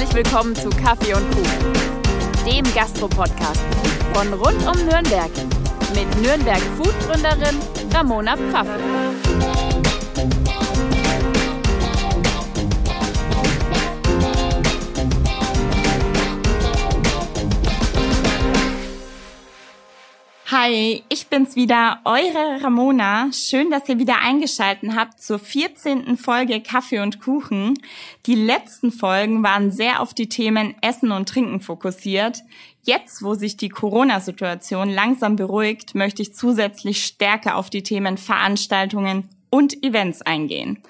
Herzlich willkommen zu Kaffee und Kuchen, dem Gastro-Podcast von rund um Nürnberg mit Nürnberg Food-Gründerin Ramona Pfaffe. Hi, ich bin's wieder, eure Ramona. Schön, dass ihr wieder eingeschalten habt zur 14. Folge Kaffee und Kuchen. Die letzten Folgen waren sehr auf die Themen Essen und Trinken fokussiert. Jetzt, wo sich die Corona-Situation langsam beruhigt, möchte ich zusätzlich stärker auf die Themen Veranstaltungen und Events eingehen.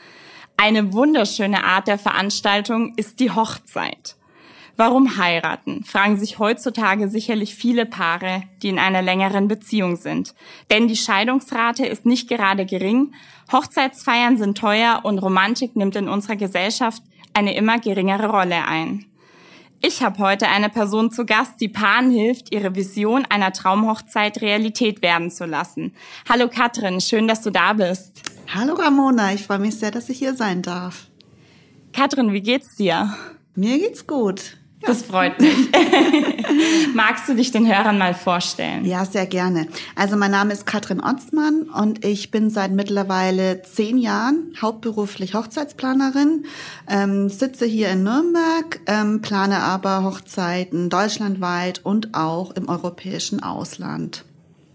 Eine wunderschöne Art der Veranstaltung ist die Hochzeit. Warum heiraten? fragen sich heutzutage sicherlich viele Paare, die in einer längeren Beziehung sind. Denn die Scheidungsrate ist nicht gerade gering, Hochzeitsfeiern sind teuer und Romantik nimmt in unserer Gesellschaft eine immer geringere Rolle ein. Ich habe heute eine Person zu Gast, die Paaren hilft, ihre Vision einer Traumhochzeit Realität werden zu lassen. Hallo Katrin, schön, dass du da bist. Hallo Ramona, ich freue mich sehr, dass ich hier sein darf. Katrin, wie geht's dir? Mir geht's gut. Das freut mich. Magst du dich den Hörern mal vorstellen? Ja, sehr gerne. Also mein Name ist Katrin Otzmann und ich bin seit mittlerweile zehn Jahren hauptberuflich Hochzeitsplanerin, ähm, sitze hier in Nürnberg, ähm, plane aber Hochzeiten deutschlandweit und auch im europäischen Ausland.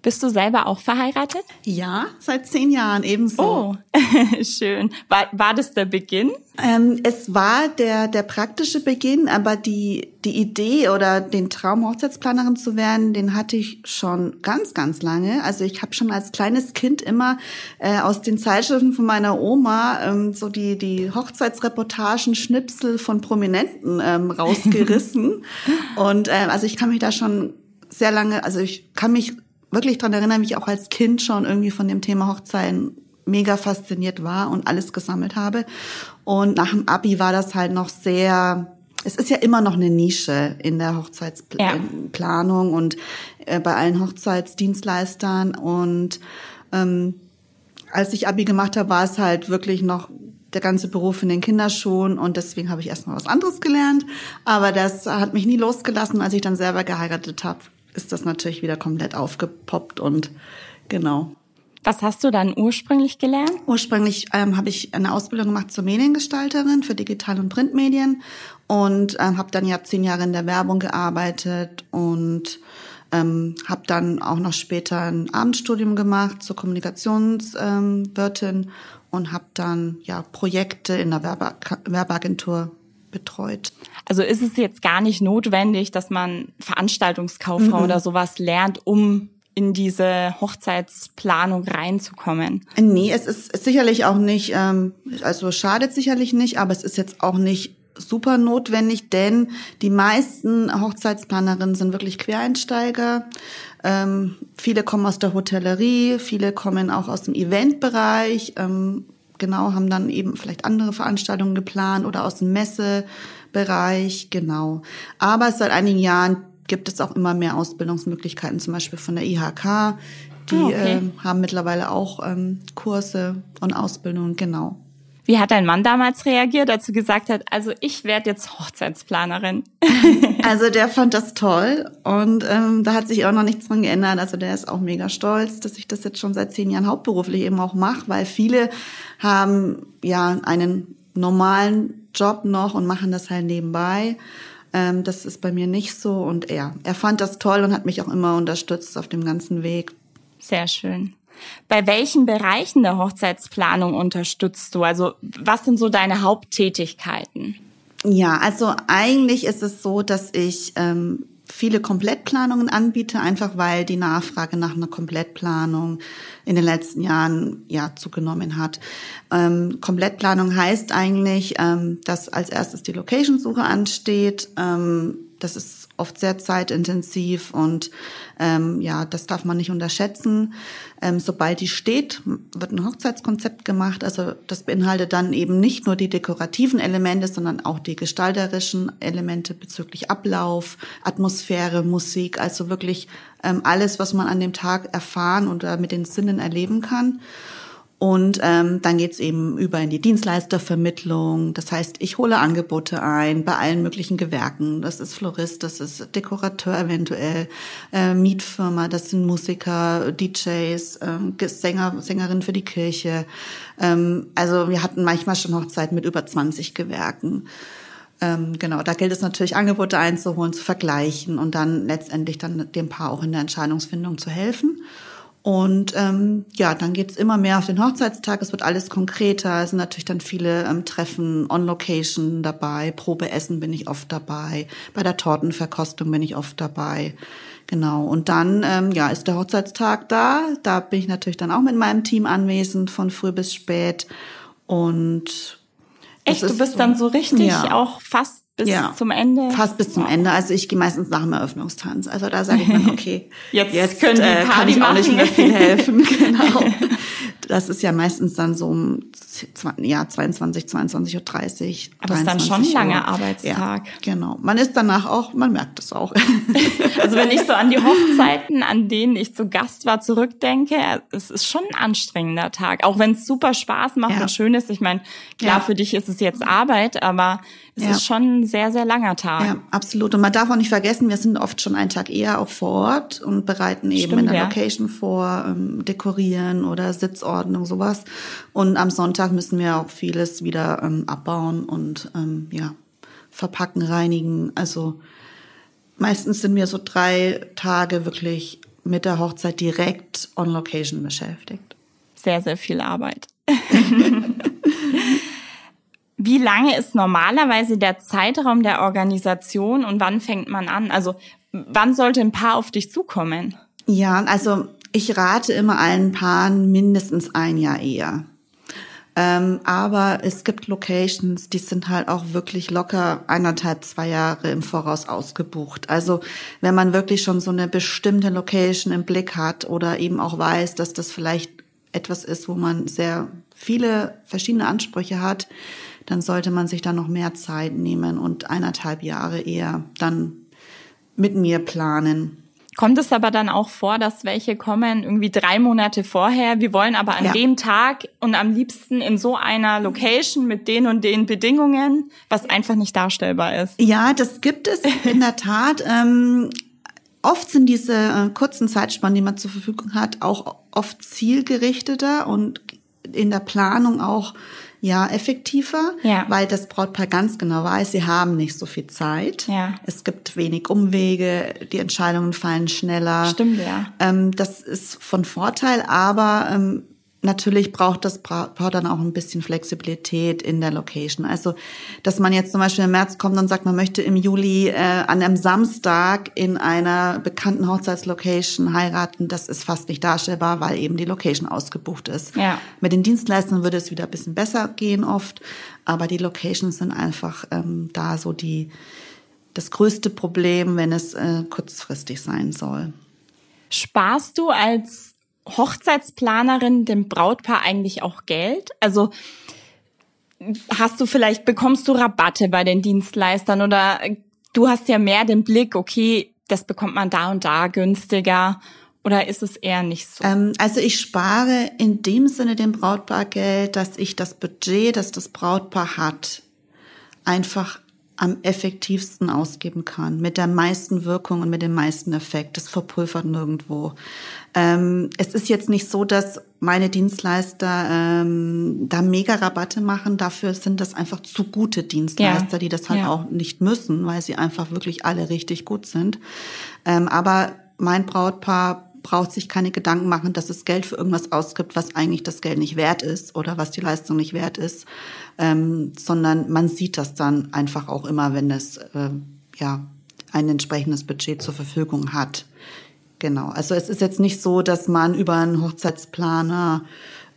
Bist du selber auch verheiratet? Ja, seit zehn Jahren ebenso. Oh, schön. War, war das der Beginn? Ähm, es war der, der praktische Beginn, aber die, die Idee oder den Traum, Hochzeitsplanerin zu werden, den hatte ich schon ganz, ganz lange. Also ich habe schon als kleines Kind immer äh, aus den Zeitschriften von meiner Oma ähm, so die, die Hochzeitsreportagen, Schnipsel von Prominenten ähm, rausgerissen. Und äh, also ich kann mich da schon sehr lange, also ich kann mich wirklich dran erinnern, wie ich auch als Kind schon irgendwie von dem Thema Hochzeiten mega fasziniert war und alles gesammelt habe. Und nach dem Abi war das halt noch sehr, es ist ja immer noch eine Nische in der Hochzeitsplanung ja. und äh, bei allen Hochzeitsdienstleistern. Und ähm, als ich Abi gemacht habe, war es halt wirklich noch der ganze Beruf in den Kinderschuhen und deswegen habe ich erstmal was anderes gelernt. Aber das hat mich nie losgelassen, als ich dann selber geheiratet habe ist das natürlich wieder komplett aufgepoppt und genau. Was hast du dann ursprünglich gelernt? Ursprünglich ähm, habe ich eine Ausbildung gemacht zur Mediengestalterin für Digital- und Printmedien und ähm, habe dann ja zehn Jahre in der Werbung gearbeitet und ähm, habe dann auch noch später ein Abendstudium gemacht zur Kommunikationswirtin ähm, und habe dann ja Projekte in der Werbe Werbeagentur betreut. Also ist es jetzt gar nicht notwendig, dass man Veranstaltungskauffrau mhm. oder sowas lernt, um in diese Hochzeitsplanung reinzukommen? Nee, es ist sicherlich auch nicht, ähm, also schadet sicherlich nicht, aber es ist jetzt auch nicht super notwendig, denn die meisten Hochzeitsplanerinnen sind wirklich Quereinsteiger. Ähm, viele kommen aus der Hotellerie, viele kommen auch aus dem Eventbereich. Ähm, genau, haben dann eben vielleicht andere Veranstaltungen geplant oder aus dem Messebereich, genau. Aber seit einigen Jahren gibt es auch immer mehr Ausbildungsmöglichkeiten, zum Beispiel von der IHK. Die oh, okay. äh, haben mittlerweile auch ähm, Kurse und Ausbildungen, genau. Wie hat dein Mann damals reagiert, als du gesagt hast, also ich werde jetzt Hochzeitsplanerin? also der fand das toll und ähm, da hat sich auch noch nichts dran geändert. Also der ist auch mega stolz, dass ich das jetzt schon seit zehn Jahren hauptberuflich eben auch mache, weil viele haben ja einen normalen Job noch und machen das halt nebenbei. Ähm, das ist bei mir nicht so und er, er fand das toll und hat mich auch immer unterstützt auf dem ganzen Weg. Sehr schön. Bei welchen Bereichen der Hochzeitsplanung unterstützt du? Also was sind so deine Haupttätigkeiten? Ja, also eigentlich ist es so, dass ich ähm, viele Komplettplanungen anbiete, einfach weil die Nachfrage nach einer Komplettplanung in den letzten Jahren ja zugenommen hat. Ähm, Komplettplanung heißt eigentlich, ähm, dass als erstes die Location-Suche ansteht. Ähm, das ist oft sehr zeitintensiv und ähm, ja, das darf man nicht unterschätzen. Ähm, sobald die steht, wird ein Hochzeitskonzept gemacht. Also das beinhaltet dann eben nicht nur die dekorativen Elemente, sondern auch die gestalterischen Elemente bezüglich Ablauf, Atmosphäre, Musik, also wirklich ähm, alles, was man an dem Tag erfahren oder mit den Sinnen erleben kann. Und ähm, dann geht's eben über in die Dienstleistervermittlung. Das heißt, ich hole Angebote ein bei allen möglichen Gewerken. Das ist Florist, das ist Dekorateur eventuell, äh, Mietfirma, das sind Musiker, DJs, äh, Sänger, Sängerin für die Kirche. Ähm, also wir hatten manchmal schon Hochzeiten mit über 20 Gewerken. Ähm, genau, da gilt es natürlich, Angebote einzuholen, zu vergleichen und dann letztendlich dann dem Paar auch in der Entscheidungsfindung zu helfen. Und ähm, ja, dann geht's immer mehr auf den Hochzeitstag. Es wird alles konkreter. Es sind natürlich dann viele ähm, Treffen on Location dabei. Probeessen bin ich oft dabei. Bei der Tortenverkostung bin ich oft dabei. Genau. Und dann ähm, ja, ist der Hochzeitstag da. Da bin ich natürlich dann auch mit meinem Team anwesend, von früh bis spät. Und Echt, du bist so, dann so richtig ja. auch fast bis ja, zum Ende? Fast bis zum Ende. Also ich gehe meistens nach dem Eröffnungstanz. Also da sage ich dann, okay, jetzt, jetzt können die äh, kann ich auch nicht mehr viel helfen. genau. Das ist ja meistens dann so um ja, 22, 22.30 Uhr. Aber es ist dann schon ein langer Arbeitstag. Ja, genau. Man ist danach auch, man merkt es auch. also wenn ich so an die Hochzeiten, an denen ich zu Gast war, zurückdenke, es ist schon ein anstrengender Tag. Auch wenn es super Spaß macht ja. und schön ist. Ich meine, klar, ja. für dich ist es jetzt Arbeit, aber es ja. ist schon ein sehr, sehr langer Tag. Ja, absolut. Und man darf auch nicht vergessen, wir sind oft schon einen Tag eher auch vor Ort und bereiten eben Stimmt, in der Location vor, ähm, dekorieren oder Sitzordnung, sowas. Und am Sonntag müssen wir auch vieles wieder ähm, abbauen und ähm, ja, verpacken, reinigen. Also meistens sind wir so drei Tage wirklich mit der Hochzeit direkt on Location beschäftigt. Sehr, sehr viel Arbeit. Wie lange ist normalerweise der Zeitraum der Organisation und wann fängt man an? Also wann sollte ein Paar auf dich zukommen? Ja, also ich rate immer allen Paaren mindestens ein Jahr eher. Ähm, aber es gibt Locations, die sind halt auch wirklich locker eineinhalb, zwei Jahre im Voraus ausgebucht. Also wenn man wirklich schon so eine bestimmte Location im Blick hat oder eben auch weiß, dass das vielleicht etwas ist, wo man sehr viele verschiedene Ansprüche hat, dann sollte man sich da noch mehr Zeit nehmen und eineinhalb Jahre eher dann mit mir planen. Kommt es aber dann auch vor, dass welche kommen irgendwie drei Monate vorher? Wir wollen aber an ja. dem Tag und am liebsten in so einer Location mit den und den Bedingungen, was einfach nicht darstellbar ist. Ja, das gibt es in der Tat. Ähm, oft sind diese äh, kurzen Zeitspannen, die man zur Verfügung hat, auch oft zielgerichteter und in der Planung auch ja effektiver, ja. weil das Brautpaar ganz genau weiß, sie haben nicht so viel Zeit. Ja. Es gibt wenig Umwege, die Entscheidungen fallen schneller. Stimmt, ja. Ähm, das ist von Vorteil, aber ähm, natürlich braucht das Paar dann auch ein bisschen Flexibilität in der Location. Also, dass man jetzt zum Beispiel im März kommt und sagt, man möchte im Juli äh, an einem Samstag in einer bekannten Hochzeitslocation heiraten, das ist fast nicht darstellbar, weil eben die Location ausgebucht ist. Ja. Mit den Dienstleistern würde es wieder ein bisschen besser gehen oft, aber die Locations sind einfach ähm, da so die das größte Problem, wenn es äh, kurzfristig sein soll. Sparst du als Hochzeitsplanerin dem Brautpaar eigentlich auch Geld? Also hast du vielleicht, bekommst du Rabatte bei den Dienstleistern oder du hast ja mehr den Blick, okay, das bekommt man da und da günstiger oder ist es eher nicht so? Ähm, also ich spare in dem Sinne dem Brautpaar Geld, dass ich das Budget, das das Brautpaar hat, einfach am effektivsten ausgeben kann, mit der meisten Wirkung und mit dem meisten Effekt. Das verpulvert nirgendwo. Ähm, es ist jetzt nicht so, dass meine Dienstleister ähm, da mega Rabatte machen. Dafür sind das einfach zu gute Dienstleister, ja. die das halt ja. auch nicht müssen, weil sie einfach wirklich alle richtig gut sind. Ähm, aber mein Brautpaar braucht sich keine Gedanken machen, dass es Geld für irgendwas ausgibt, was eigentlich das Geld nicht wert ist oder was die Leistung nicht wert ist, ähm, sondern man sieht das dann einfach auch immer, wenn es äh, ja ein entsprechendes Budget zur Verfügung hat. Genau. Also es ist jetzt nicht so, dass man über einen Hochzeitsplaner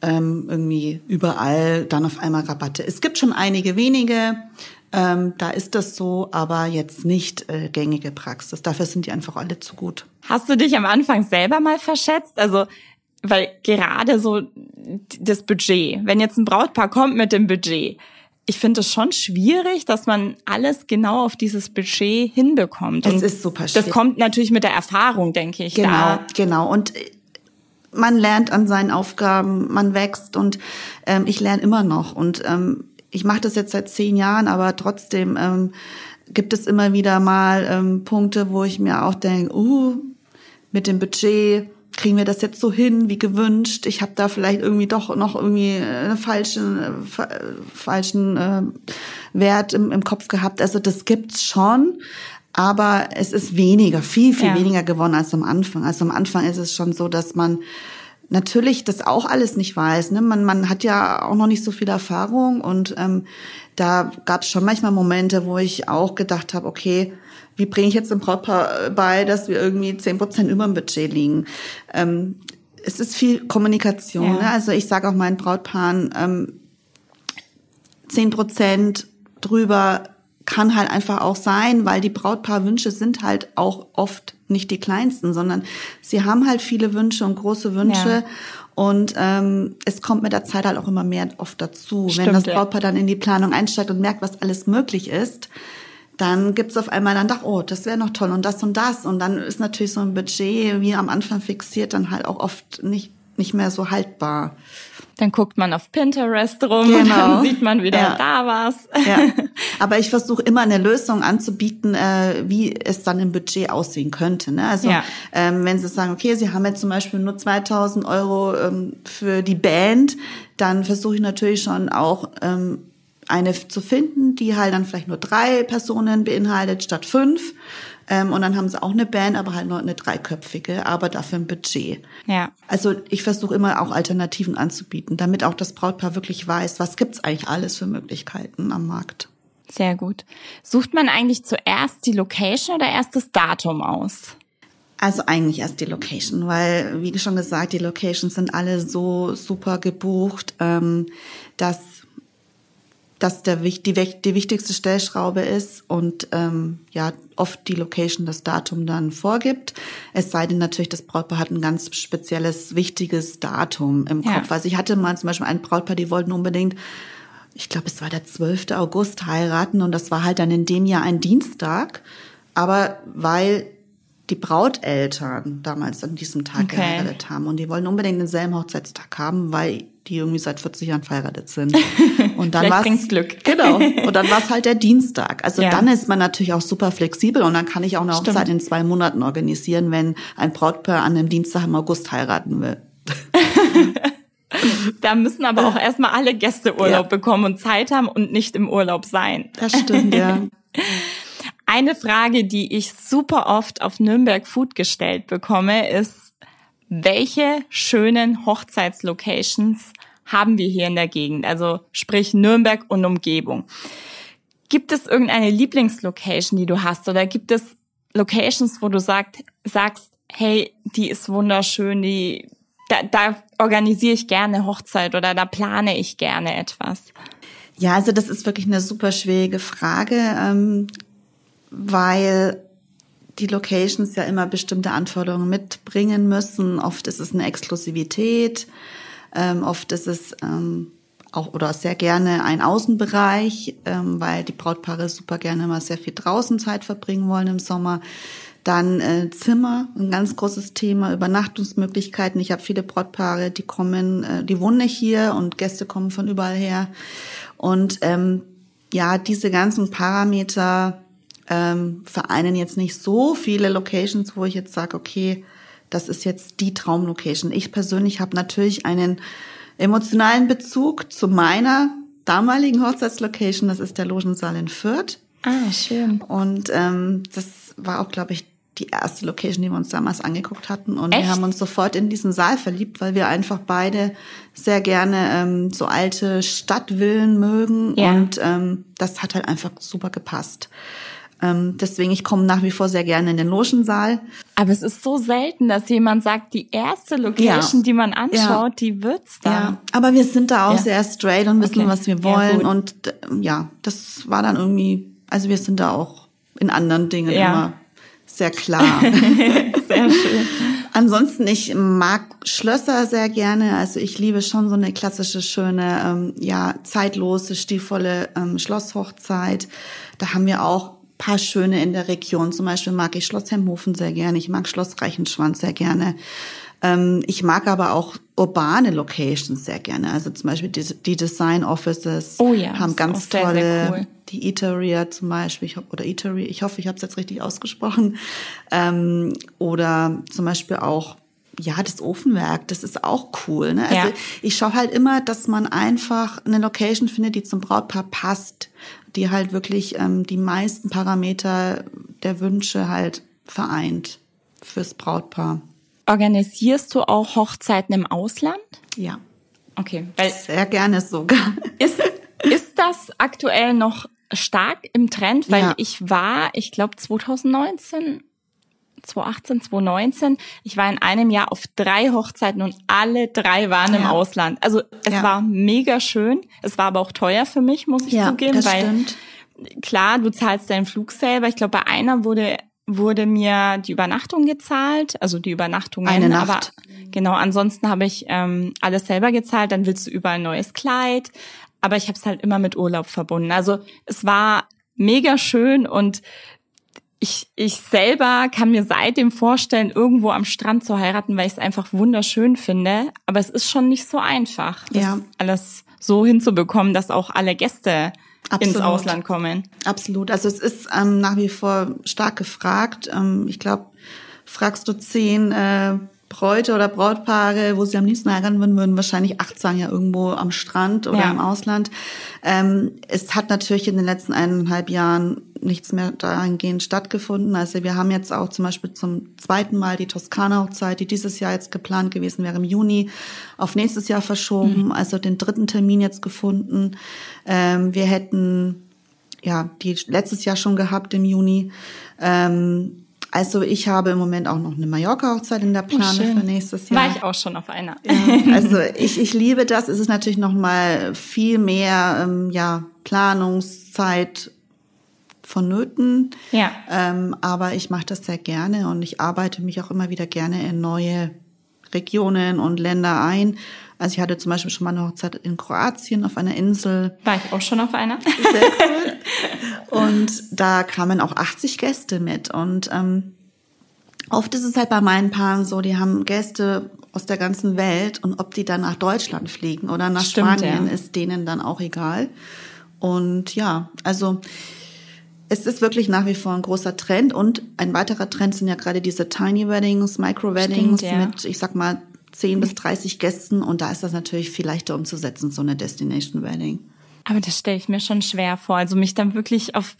ähm, irgendwie überall dann auf einmal Rabatte. Es gibt schon einige wenige, ähm, da ist das so, aber jetzt nicht äh, gängige Praxis. Dafür sind die einfach alle zu gut. Hast du dich am Anfang selber mal verschätzt? Also, weil gerade so das Budget, wenn jetzt ein Brautpaar kommt mit dem Budget, ich finde es schon schwierig, dass man alles genau auf dieses Budget hinbekommt. Das ist super schwierig. Das kommt natürlich mit der Erfahrung, denke ich. Genau, da. genau. Und man lernt an seinen Aufgaben, man wächst und ähm, ich lerne immer noch. Und ähm, ich mache das jetzt seit zehn Jahren, aber trotzdem ähm, gibt es immer wieder mal ähm, Punkte, wo ich mir auch denke, uh, mit dem Budget kriegen wir das jetzt so hin wie gewünscht. Ich habe da vielleicht irgendwie doch noch irgendwie einen falschen, äh, falschen äh, Wert im, im Kopf gehabt. Also das gibt's schon, aber es ist weniger, viel, viel ja. weniger geworden als am Anfang. Also am Anfang ist es schon so, dass man natürlich das auch alles nicht weiß. Ne? Man, man hat ja auch noch nicht so viel Erfahrung und ähm, da gab es schon manchmal Momente, wo ich auch gedacht habe, okay, wie bringe ich jetzt dem Brautpaar bei, dass wir irgendwie zehn Prozent über dem Budget liegen? Ähm, es ist viel Kommunikation. Ja. Ne? Also ich sage auch meinen Brautpaaren, ähm, zehn Prozent drüber kann halt einfach auch sein, weil die Brautpaarwünsche sind halt auch oft nicht die kleinsten, sondern sie haben halt viele Wünsche und große Wünsche. Ja. Und ähm, es kommt mit der Zeit halt auch immer mehr oft dazu. Stimmt, Wenn das Brautpaar dann in die Planung einsteigt und merkt, was alles möglich ist, dann gibt's auf einmal dann doch, oh, das wäre noch toll und das und das. Und dann ist natürlich so ein Budget wie am Anfang fixiert dann halt auch oft nicht, nicht mehr so haltbar. Dann guckt man auf Pinterest rum genau. und dann sieht man wieder ja. da was. Ja. Aber ich versuche immer eine Lösung anzubieten, äh, wie es dann im Budget aussehen könnte. Ne? Also ja. ähm, wenn Sie sagen, okay, Sie haben jetzt zum Beispiel nur 2000 Euro ähm, für die Band, dann versuche ich natürlich schon auch ähm, eine zu finden, die halt dann vielleicht nur drei Personen beinhaltet statt fünf. Ähm, und dann haben sie auch eine Band, aber halt nur eine dreiköpfige, aber dafür ein Budget. Ja. Also ich versuche immer auch Alternativen anzubieten, damit auch das Brautpaar wirklich weiß, was gibt's eigentlich alles für Möglichkeiten am Markt. Sehr gut. Sucht man eigentlich zuerst die Location oder erst das Datum aus? Also eigentlich erst die Location, weil, wie schon gesagt, die Locations sind alle so super gebucht, ähm, dass dass der, die, die wichtigste Stellschraube ist und ähm, ja oft die Location das Datum dann vorgibt. Es sei denn natürlich, das Brautpaar hat ein ganz spezielles, wichtiges Datum im ja. Kopf. Also ich hatte mal zum Beispiel ein Brautpaar, die wollten unbedingt, ich glaube, es war der 12. August heiraten und das war halt dann in dem Jahr ein Dienstag. Aber weil die Brauteltern damals an diesem Tag okay. geheiratet haben und die wollen unbedingt denselben Hochzeitstag haben, weil die irgendwie seit 40 Jahren verheiratet sind. Und dann war es Glück. Genau. Und dann war es halt der Dienstag. Also ja. dann ist man natürlich auch super flexibel und dann kann ich auch eine Hochzeit Stimmt. in zwei Monaten organisieren, wenn ein Brautpaar an einem Dienstag im August heiraten will. da müssen aber auch erstmal alle Gäste Urlaub ja. bekommen und Zeit haben und nicht im Urlaub sein. Das stimmt, ja. Eine Frage, die ich super oft auf Nürnberg Food gestellt bekomme, ist, welche schönen Hochzeitslocations haben wir hier in der Gegend? Also sprich Nürnberg und Umgebung. Gibt es irgendeine Lieblingslocation, die du hast? Oder gibt es Locations, wo du sagt, sagst, hey, die ist wunderschön, die, da, da organisiere ich gerne Hochzeit oder da plane ich gerne etwas? Ja, also das ist wirklich eine super schwierige Frage. Ähm, weil die Locations ja immer bestimmte Anforderungen mitbringen müssen. Oft ist es eine Exklusivität, ähm, oft ist es ähm, auch oder sehr gerne ein Außenbereich, ähm, weil die Brautpaare super gerne immer sehr viel draußen Zeit verbringen wollen im Sommer. Dann äh, Zimmer, ein ganz großes Thema, Übernachtungsmöglichkeiten. Ich habe viele Brautpaare, die kommen, äh, die wohnen nicht hier und Gäste kommen von überall her. Und ähm, ja, diese ganzen Parameter ähm, vereinen jetzt nicht so viele Locations, wo ich jetzt sage, okay, das ist jetzt die Traumlocation. Ich persönlich habe natürlich einen emotionalen Bezug zu meiner damaligen Hochzeitslocation. Das ist der Logensaal in Fürth. Ah, schön. Und ähm, das war auch, glaube ich, die erste Location, die wir uns damals angeguckt hatten. Und Echt? wir haben uns sofort in diesen Saal verliebt, weil wir einfach beide sehr gerne ähm, so alte Stadtvillen mögen. Ja. Und ähm, das hat halt einfach super gepasst. Ähm, deswegen, ich komme nach wie vor sehr gerne in den Logensaal. Aber es ist so selten, dass jemand sagt, die erste Location, ja. die man anschaut, ja. die wird's dann. Ja, aber wir sind da auch ja. sehr straight und wissen, okay. was wir wollen. und ja, das war dann irgendwie, also wir sind da auch in anderen Dingen immer sehr klar. sehr schön. Ansonsten, ich mag Schlösser sehr gerne. Also ich liebe schon so eine klassische, schöne, ähm, ja, zeitlose, stilvolle ähm, Schlosshochzeit. Da haben wir auch paar schöne in der Region. Zum Beispiel mag ich Schloss Hemhofen sehr gerne. Ich mag Schloss Reichenschwanz sehr gerne. Ähm, ich mag aber auch urbane Locations sehr gerne. Also zum Beispiel die, die Design Offices oh ja, haben ganz sehr, tolle, sehr cool. die Eateria zum Beispiel, ich hoffe, oder Eatery, ich hoffe, ich habe es jetzt richtig ausgesprochen. Ähm, oder zum Beispiel auch ja, das Ofenwerk, das ist auch cool. Ne? Also Ja. ich schaue halt immer, dass man einfach eine Location findet, die zum Brautpaar passt, die halt wirklich ähm, die meisten Parameter der Wünsche halt vereint fürs Brautpaar. Organisierst du auch Hochzeiten im Ausland? Ja, Okay, weil sehr gerne sogar. ist, ist das aktuell noch stark im Trend? Weil Ja. ich war, ich glaube 2019, 2018, 2019, ich war in einem Jahr auf drei Hochzeiten und alle drei waren im Ja. Ausland. Also es Ja. war mega schön. Es war aber auch teuer für mich, muss ich zugeben, das weil stimmt. klar, du zahlst deinen Flug selber. Ich glaube, bei einer wurde wurde mir die Übernachtung gezahlt, also die Übernachtungen. Eine Nacht. Aber genau, ansonsten habe ich ähm, alles selber gezahlt. Dann willst du überall ein neues Kleid, aber ich habe es halt immer mit Urlaub verbunden. Also es war mega schön und ich, ich selber kann mir seitdem vorstellen, irgendwo am Strand zu heiraten, weil ich es einfach wunderschön finde. Aber es ist schon nicht so einfach, das Ja. alles so hinzubekommen, dass auch alle Gäste ins Absolut. Ausland kommen. Absolut. Also es ist ähm, nach wie vor stark gefragt. Ähm, ich glaube, fragst du zehn äh, Bräute oder Brautpaare, wo sie am liebsten heiraten würden, würden wahrscheinlich acht sagen, ja irgendwo am Strand oder Ja. im Ausland. Ähm, es hat natürlich in den letzten eineinhalb Jahren nichts mehr dahingehend stattgefunden. Also wir haben jetzt auch zum Beispiel zum zweiten Mal die Toskana-Hochzeit, die dieses Jahr jetzt geplant gewesen wäre im Juni, auf nächstes Jahr verschoben, also den dritten Termin jetzt gefunden. Ähm, wir hätten ja, die letztes Jahr schon gehabt im Juni. Ähm, also ich habe im Moment auch noch eine Mallorca-Hochzeit in der Planung schön. für nächstes Jahr. War ich auch schon auf einer. Also ich, ich liebe das. Es ist natürlich noch mal viel mehr ähm, ja, Planungszeit vonnöten. Ja. Ähm, aber ich mache das sehr gerne und ich arbeite mich auch immer wieder gerne in neue Regionen und Länder ein. Also ich hatte zum Beispiel schon mal eine Hochzeit in Kroatien auf einer Insel. War ich auch schon auf einer. Sehr cool. Und da kamen auch 80 Gäste mit. Und ähm, oft ist es halt bei meinen Paaren so, die haben Gäste aus der ganzen Welt und ob die dann nach Deutschland fliegen oder nach Stimmt, Spanien, ja. ist denen dann auch egal. Und ja, also es ist wirklich nach wie vor ein großer Trend und ein weiterer Trend sind ja gerade diese Tiny Weddings, Micro Weddings Stimmt, ja. mit, ich sag mal, 10 bis 30 Gästen und da ist das natürlich viel leichter umzusetzen, so eine Destination Wedding. Aber das stelle ich mir schon schwer vor. Also mich dann wirklich auf,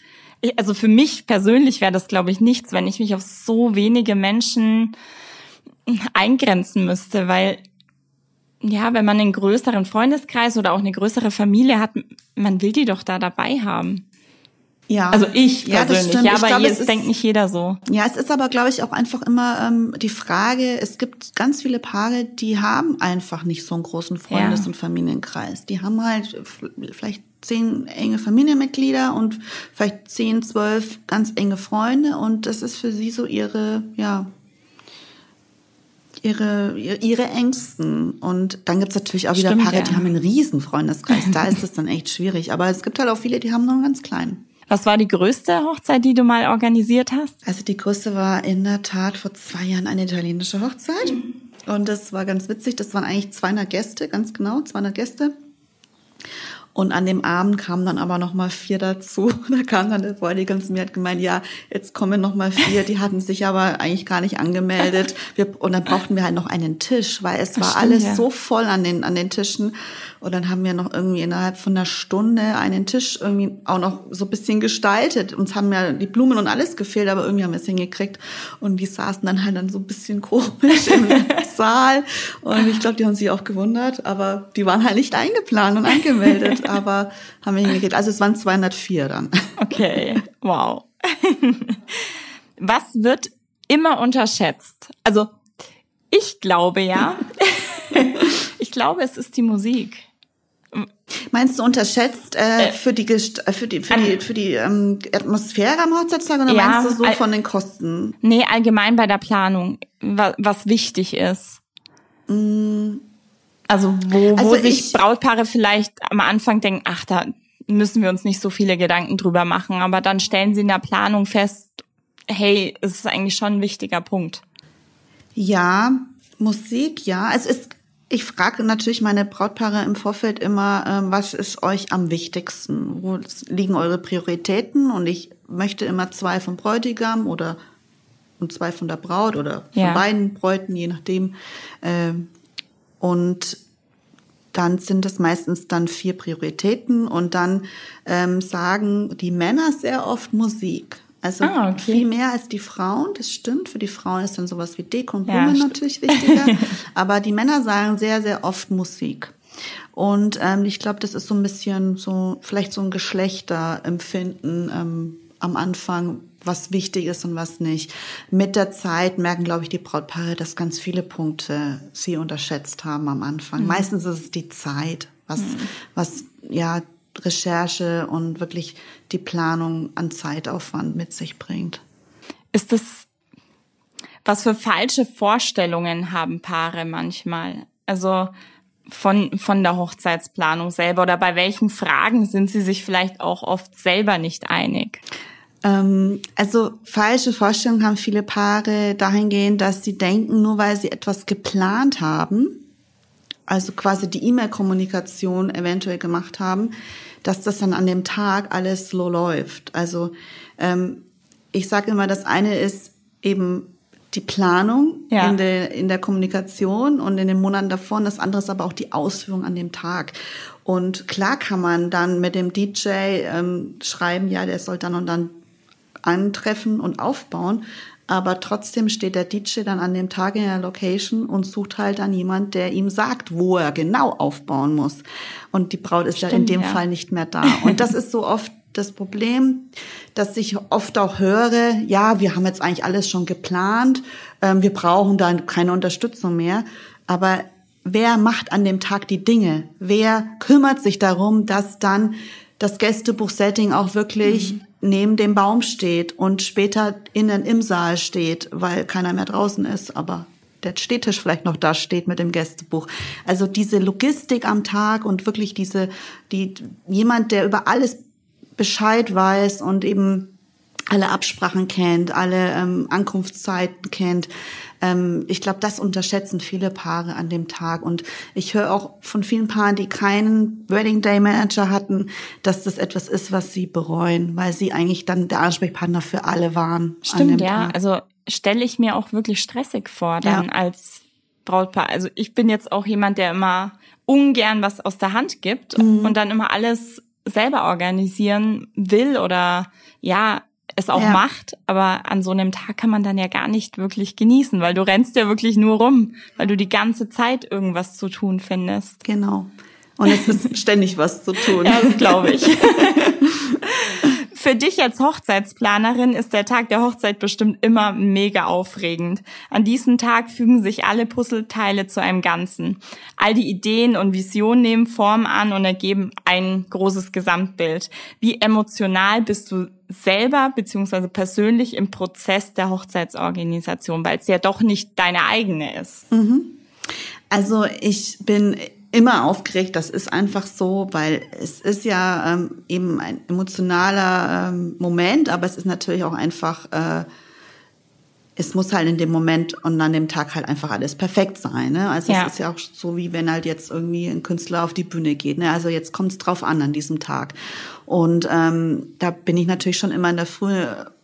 also für mich persönlich wäre das, glaube ich, nichts, wenn ich mich auf so wenige Menschen eingrenzen müsste, weil ja, wenn man einen größeren Freundeskreis oder auch eine größere Familie hat, man will die doch da dabei haben. Ja. Also ich Ja, das persönlich, ja, Ich aber glaube, hier es ist- denkt nicht jeder so. Ja, es ist aber, glaube ich, auch einfach immer ähm, die Frage, es gibt ganz viele Paare, die haben einfach nicht so einen großen Freundes- Ja. und Familienkreis. Die haben halt vielleicht zehn enge Familienmitglieder und vielleicht zehn, zwölf ganz enge Freunde und das ist für sie so ihre, ja, ihre, ihre Ängsten. Und dann gibt's natürlich auch wieder Stimmt, Paare, ja. die haben einen riesen Freundeskreis. Da ist es dann echt schwierig. Aber es gibt halt auch viele, die haben nur einen ganz kleinen. Was war die größte Hochzeit, die du mal organisiert hast? Also die größte war in der Tat vor zwei Jahren eine italienische Hochzeit. Und das war ganz witzig. Das waren eigentlich 200 Gäste, ganz genau, 200 Gäste. Und an dem Abend kamen dann aber noch mal vier dazu. Da kam dann der Bräutigam zu mir hat gemeint, ja, jetzt kommen noch mal vier. Die hatten sich aber eigentlich gar nicht angemeldet. Wir, und dann brauchten wir halt noch einen Tisch, weil es war stimmt, alles ja. so voll an den, an den Tischen. Und dann haben wir noch irgendwie innerhalb von einer Stunde einen Tisch irgendwie auch noch so ein bisschen gestaltet. Uns haben ja die Blumen und alles gefehlt, aber irgendwie haben wir es hingekriegt. Und die saßen dann halt dann so ein bisschen komisch im Saal. Und ich glaube, die haben sich auch gewundert, aber die waren halt nicht eingeplant und angemeldet, aber haben wir hingekriegt. Also es waren 204 dann. Okay, wow. Was wird immer unterschätzt? Also, ich glaube ja. ich glaube, es ist die Musik. Meinst du unterschätzt äh, für die äh, für die für die für die ähm, Atmosphäre am Hochzeitstag oder Ja, meinst du so von den Kosten? Nee, allgemein bei der Planung, wa was wichtig ist. Also, wo, wo Also sich ich- Brautpaare vielleicht am Anfang denken, ach, da müssen wir uns nicht so viele Gedanken drüber machen, aber dann stellen sie in der Planung fest, hey, es ist eigentlich schon ein wichtiger Punkt. Ja, Musik, ja. Es ist, ich frage natürlich meine Brautpaare im Vorfeld immer, ähm, was ist euch am wichtigsten? Wo liegen eure Prioritäten? Und ich möchte immer zwei vom Bräutigam oder und zwei von der Braut oder von ja. beiden Bräuten, je nachdem. Ähm, und dann sind es meistens dann vier Prioritäten und dann ähm, sagen die Männer sehr oft Musik. Also ah, okay. viel mehr als die Frauen, das stimmt. Für die Frauen ist dann sowas wie Deko und Blumen ja, natürlich wichtiger. Aber die Männer sagen sehr, sehr oft Musik. Und ähm, ich glaube, das ist so ein bisschen so, vielleicht so ein Geschlechterempfinden ähm, am Anfang, was wichtig ist und was nicht. Mit der Zeit merken, glaube ich, die Brautpaare, dass ganz viele Punkte sie unterschätzt haben am Anfang. Mhm. Meistens ist es die Zeit, was, mhm. was ja Recherche und wirklich die Planung an Zeitaufwand mit sich bringt. Ist das, was für falsche Vorstellungen haben Paare manchmal? Also von, von der Hochzeitsplanung selber oder bei welchen Fragen sind sie sich vielleicht auch oft selber nicht einig? Ähm, also falsche Vorstellungen haben viele Paare dahingehend, dass sie denken, nur weil sie etwas geplant haben, also quasi die E-Mail-Kommunikation eventuell gemacht haben, dass das dann an dem Tag alles so läuft. Also ähm, ich sage immer, das eine ist eben die Planung ja. in, der, in der Kommunikation und in den Monaten davor und das andere ist aber auch die Ausführung an dem Tag. Und klar kann man dann mit dem DJ ähm, schreiben, ja, der soll dann und dann antreffen und aufbauen. Aber trotzdem steht der DJ dann an dem Tag in der Location und sucht halt dann jemand, der ihm sagt, wo er genau aufbauen muss. Und die Braut ist Stimmt, ja in dem ja. Fall nicht mehr da. Und das ist so oft das Problem, dass ich oft auch höre, ja, wir haben jetzt eigentlich alles schon geplant, ähm, wir brauchen da keine Unterstützung mehr. Aber wer macht an dem Tag die Dinge? Wer kümmert sich darum, dass dann das Gästebuch-Setting auch wirklich mhm neben dem Baum steht und später innen im Saal steht, weil keiner mehr draußen ist, aber der Stehtisch vielleicht noch da steht mit dem Gästebuch. Also diese Logistik am Tag und wirklich diese, die, jemand, der über alles Bescheid weiß und eben alle Absprachen kennt, alle ähm, Ankunftszeiten kennt. Ähm, ich glaube, das unterschätzen viele Paare an dem Tag. Und ich höre auch von vielen Paaren, die keinen Wedding Day Manager hatten, dass das etwas ist, was sie bereuen, weil sie eigentlich dann der Ansprechpartner für alle waren. Stimmt, ja. Tag. Also stelle ich mir auch wirklich stressig vor, dann ja. als Brautpaar. Also ich bin jetzt auch jemand, der immer ungern was aus der Hand gibt mhm. und dann immer alles selber organisieren will oder ja, es auch ja. macht, aber an so einem Tag kann man dann ja gar nicht wirklich genießen, weil du rennst ja wirklich nur rum, weil du die ganze Zeit irgendwas zu tun findest. Genau. Und es ist ständig was zu tun. Ja, das glaube ich. Für dich als Hochzeitsplanerin ist der Tag der Hochzeit bestimmt immer mega aufregend. An diesem Tag fügen sich alle Puzzleteile zu einem Ganzen. All die Ideen und Visionen nehmen Form an und ergeben ein großes Gesamtbild. Wie emotional bist du selber beziehungsweise persönlich im Prozess der Hochzeitsorganisation, weil es ja doch nicht deine eigene ist? Mhm. Also ich bin immer aufgeregt. Das ist einfach so, weil es ist ja ähm, eben ein emotionaler ähm, Moment, aber es ist natürlich auch einfach, äh, es muss halt in dem Moment und an dem Tag halt einfach alles perfekt sein. Ne? Also ja. es ist ja auch so, wie wenn halt jetzt irgendwie ein Künstler auf die Bühne geht. Ne? Also jetzt kommt es drauf an an diesem Tag. Und ähm, da bin ich natürlich schon immer in der Früh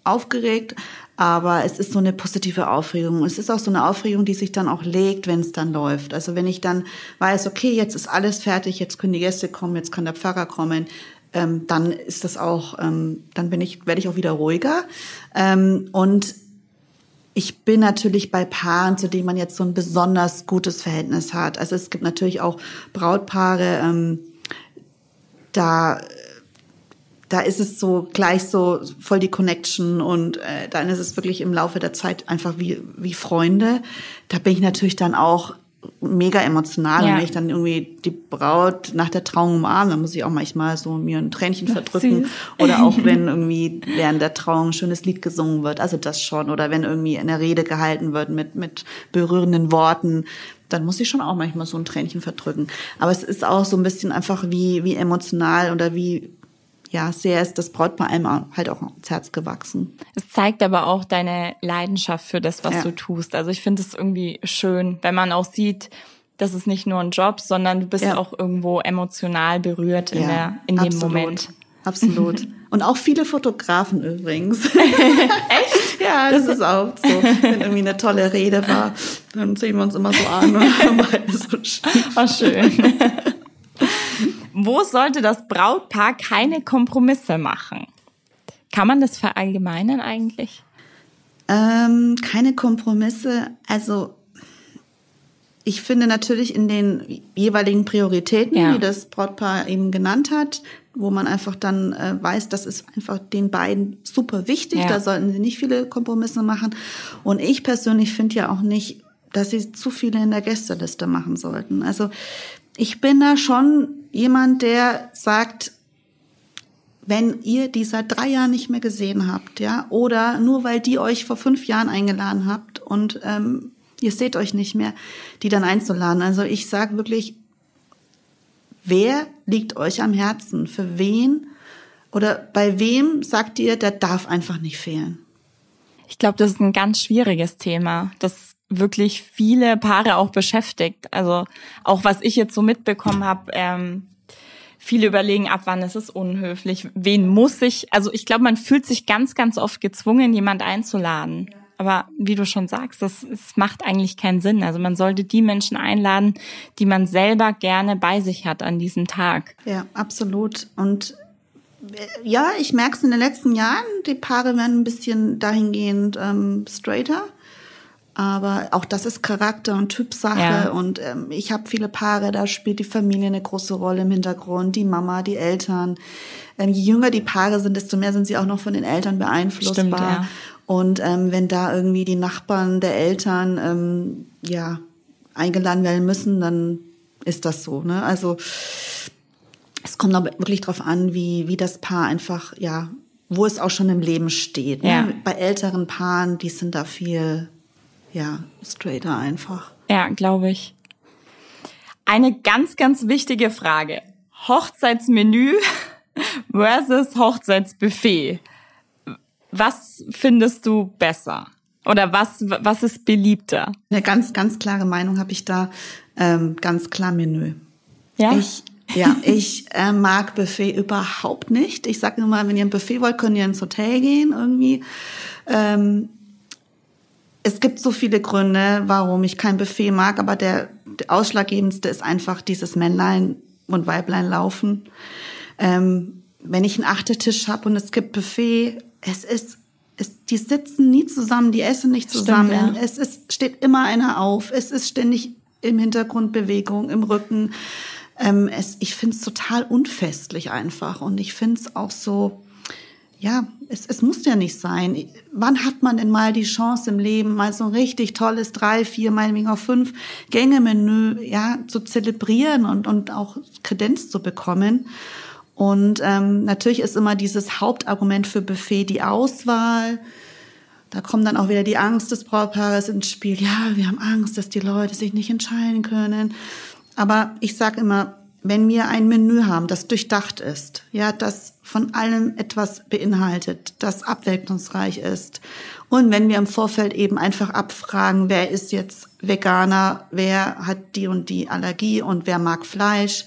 aufgeregt, aber es ist so eine positive Aufregung. Es ist auch so eine Aufregung, die sich dann auch legt, wenn es dann läuft. Also wenn ich dann weiß, okay, jetzt ist alles fertig, jetzt können die Gäste kommen, jetzt kann der Pfarrer kommen, ähm, dann ist das auch, ähm, dann bin ich, werde ich auch wieder ruhiger. Ähm, und ich bin natürlich bei Paaren, zu denen man jetzt so ein besonders gutes Verhältnis hat. Also es gibt natürlich auch Brautpaare, ähm, da da ist es so gleich so voll die Connection und äh, dann ist es wirklich im Laufe der Zeit einfach wie, wie Freunde. Da bin ich natürlich dann auch mega emotional. Ja. Und wenn ich dann irgendwie die Braut nach der Trauung umarme, dann muss ich auch manchmal so mir ein Tränchen verdrücken. Oder auch wenn irgendwie während der Trauung ein schönes Lied gesungen wird. Also das schon. Oder wenn irgendwie eine Rede gehalten wird mit, mit berührenden Worten dann muss ich schon auch manchmal so ein Tränchen verdrücken. Aber es ist auch so ein bisschen einfach wie, wie emotional oder wie, ja, sehr ist das Brautpaar einem halt auch ins Herz gewachsen. Es zeigt aber auch deine Leidenschaft für das, was ja. du tust. Also ich finde es irgendwie schön, wenn man auch sieht, das ist nicht nur ein Job, sondern du bist ja. auch irgendwo emotional berührt in, der, in dem. Moment. Absolut. Und auch viele Fotografen übrigens. Echt? ja, das, das ist auch so. Wenn irgendwie eine tolle Rede war, dann sehen wir uns immer so an und haben beide so schief. Oh, schön. Wo sollte das Brautpaar keine Kompromisse machen? Kann man das verallgemeinern eigentlich? Ähm, keine Kompromisse. Also ich finde natürlich in den jeweiligen Prioritäten, ja. die das Brautpaar eben genannt hat, wo man einfach dann äh, weiß, das ist einfach den beiden super wichtig. Ja. Da sollten sie nicht viele Kompromisse machen. Und ich persönlich finde ja auch nicht, dass sie zu viele in der Gästeliste machen sollten. Also ich bin da schon jemand, der sagt, wenn ihr die seit drei Jahren nicht mehr gesehen habt, ja, oder nur weil die euch vor fünf Jahren eingeladen habt und ähm, ihr seht euch nicht mehr, die dann einzuladen. Also ich sage wirklich, wer liegt euch am Herzen? Für wen oder bei wem sagt ihr, der darf einfach nicht fehlen? Ich glaube, das ist ein ganz schwieriges Thema, das wirklich viele Paare auch beschäftigt. Also auch was ich jetzt so mitbekommen habe, ähm, viele überlegen, ab wann ist es unhöflich, wen muss ich. Also ich glaube, man fühlt sich ganz, ganz oft gezwungen, jemand einzuladen. Aber wie du schon sagst, das, das macht eigentlich keinen Sinn. Also man sollte die Menschen einladen, die man selber gerne bei sich hat an diesem Tag. Ja, absolut. Und äh, ja, ich merke es in den letzten Jahren, die Paare werden ein bisschen dahingehend ähm, straighter. Aber auch das ist Charakter und Typsache. Ja. Und ähm, ich habe viele Paare, da spielt die Familie eine große Rolle im Hintergrund, die Mama, die Eltern. Ähm, je jünger die Paare sind, desto mehr sind sie auch noch von den Eltern beeinflussbar. Stimmt, ja. Und ähm, wenn da irgendwie die Nachbarn der Eltern ähm, ja eingeladen werden müssen, dann ist das so. Ne? Also es kommt aber wirklich drauf an, wie wie das Paar einfach ja, wo es auch schon im Leben steht. Ne? Ja. Bei älteren Paaren, die sind da viel ja straighter einfach. Ja, glaube ich. Eine ganz ganz wichtige Frage: Hochzeitsmenü versus Hochzeitsbuffet. Was findest du besser? Oder was, was ist beliebter? Eine ganz, ganz klare Meinung habe ich da. Ähm, ganz klar Menü. Ja? Ich, ja, ich äh, mag Buffet überhaupt nicht. Ich sage immer, wenn ihr ein Buffet wollt, könnt ihr ins Hotel gehen irgendwie. Ähm, es gibt so viele Gründe, warum ich kein Buffet mag, aber der, der ausschlaggebendste ist einfach dieses Männlein und Weiblein laufen. Ähm, wenn ich einen Achtertisch habe und es gibt Buffet, es ist, es, die sitzen nie zusammen, die essen nicht zusammen. Stimmt, ja. Es ist, steht immer einer auf. Es ist ständig im Hintergrund Bewegung, im Rücken. Ähm, es, ich finde es total unfestlich einfach. Und ich finde es auch so, ja, es, es muss ja nicht sein. Wann hat man denn mal die Chance im Leben, mal so ein richtig tolles drei, vier, meinetwegen auch fünf Gänge-Menü, ja, zu zelebrieren und, und auch Kredenz zu bekommen? Und ähm, natürlich ist immer dieses Hauptargument für Buffet die Auswahl. Da kommt dann auch wieder die Angst des Brautpaares ins Spiel. Ja, wir haben Angst, dass die Leute sich nicht entscheiden können. Aber ich sage immer, wenn wir ein Menü haben, das durchdacht ist, ja, das von allem etwas beinhaltet, das abwechslungsreich ist, und wenn wir im Vorfeld eben einfach abfragen, wer ist jetzt Veganer, wer hat die und die Allergie und wer mag Fleisch,